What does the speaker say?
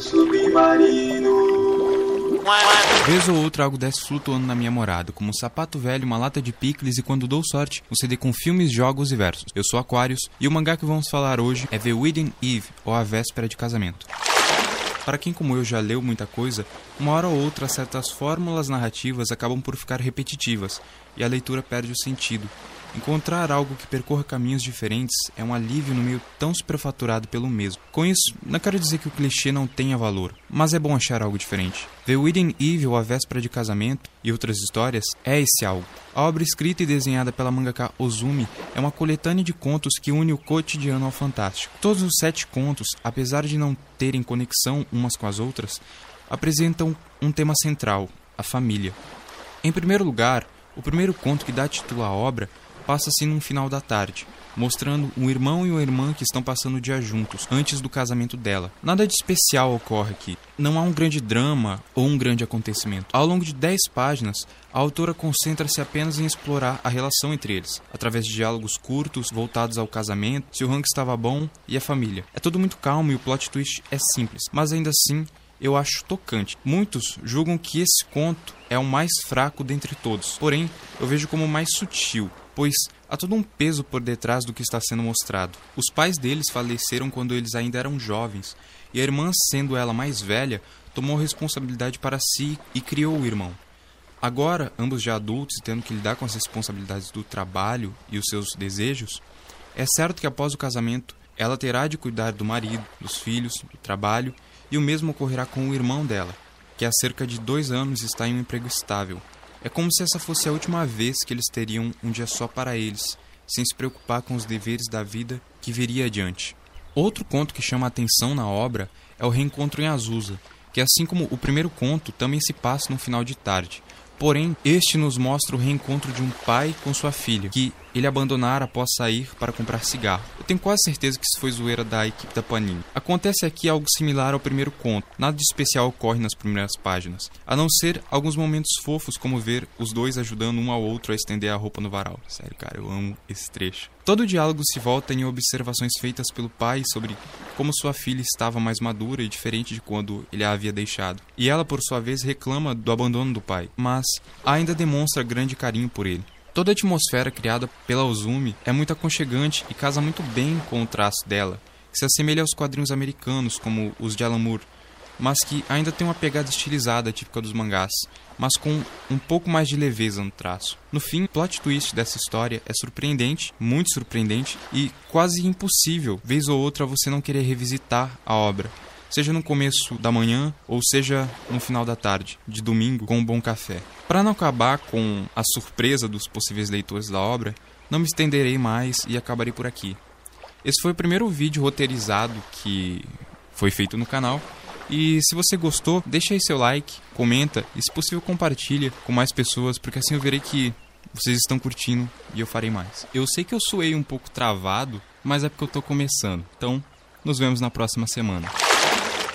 submarino. Vez ou outra algo desce flutuando na minha morada, como um sapato velho, uma lata de picles e quando dou sorte, um CD com filmes, jogos e versos. Eu sou Aquarius e o mangá que vamos falar hoje é The Wedding Eve, ou A Véspera de Casamento. Para quem como eu já leu muita coisa, uma hora ou outra certas fórmulas narrativas acabam por ficar repetitivas e a leitura perde o sentido. Encontrar algo que percorra caminhos diferentes é um alívio no meio tão superfaturado pelo mesmo. Com isso, não quero dizer que o clichê não tenha valor, mas é bom achar algo diferente. The Wedding Evil, A Véspera de Casamento e outras histórias é esse algo. A obra escrita e desenhada pela mangaka Ozumi é uma coletânea de contos que une o cotidiano ao fantástico. Todos os sete contos, apesar de não terem conexão umas com as outras, apresentam um tema central, a família. Em primeiro lugar, o primeiro conto que dá título à obra passa-se num final da tarde, mostrando um irmão e uma irmã que estão passando o dia juntos, antes do casamento dela. Nada de especial ocorre aqui. Não há um grande drama ou um grande acontecimento. Ao longo de 10 páginas, a autora concentra-se apenas em explorar a relação entre eles, através de diálogos curtos voltados ao casamento, se o ranking estava bom e a família. É tudo muito calmo e o plot twist é simples, mas ainda assim eu acho tocante. Muitos julgam que esse conto é o mais fraco dentre todos, porém eu vejo como mais sutil, pois há todo um peso por detrás do que está sendo mostrado. Os pais deles faleceram quando eles ainda eram jovens, e a irmã, sendo ela mais velha, tomou responsabilidade para si e criou o irmão. Agora, ambos já adultos e tendo que lidar com as responsabilidades do trabalho e os seus desejos, é certo que após o casamento ela terá de cuidar do marido, dos filhos, do trabalho e o mesmo ocorrerá com o irmão dela, que há cerca de dois anos está em um emprego estável. É como se essa fosse a última vez que eles teriam um dia só para eles, sem se preocupar com os deveres da vida que viria adiante. Outro conto que chama a atenção na obra é o Reencontro em Azusa, que assim como o primeiro conto também se passa no final de tarde. Porém, este nos mostra o reencontro de um pai com sua filha, que ele abandonara após sair para comprar cigarro. Eu tenho quase certeza que isso foi zoeira da equipe da Panini. Acontece aqui algo similar ao primeiro conto. Nada de especial ocorre nas primeiras páginas, a não ser alguns momentos fofos como ver os dois ajudando um ao outro a estender a roupa no varal. Sério, cara, eu amo esse trecho. Todo o diálogo se volta em observações feitas pelo pai sobre como sua filha estava mais madura e diferente de quando ele a havia deixado. E ela, por sua vez, reclama do abandono do pai, mas ainda demonstra grande carinho por ele. Toda a atmosfera criada pela Ozumi é muito aconchegante e casa muito bem com o traço dela, que se assemelha aos quadrinhos americanos como os de Alan Moore, mas que ainda tem uma pegada estilizada típica dos mangás, mas com um pouco mais de leveza no traço. No fim, o plot twist dessa história é surpreendente, muito surpreendente e quase impossível, vez ou outra, você não querer revisitar a obra. Seja no começo da manhã ou seja no final da tarde, de domingo, com um bom café. Para não acabar com a surpresa dos possíveis leitores da obra, não me estenderei mais e acabarei por aqui. Esse foi o primeiro vídeo roteirizado que foi feito no canal e se você gostou, deixa aí seu like, comenta e se possível compartilha com mais pessoas, porque assim eu verei que vocês estão curtindo e eu farei mais. Eu sei que eu suei um pouco travado, mas é porque eu tô começando. Então, nos vemos na próxima semana.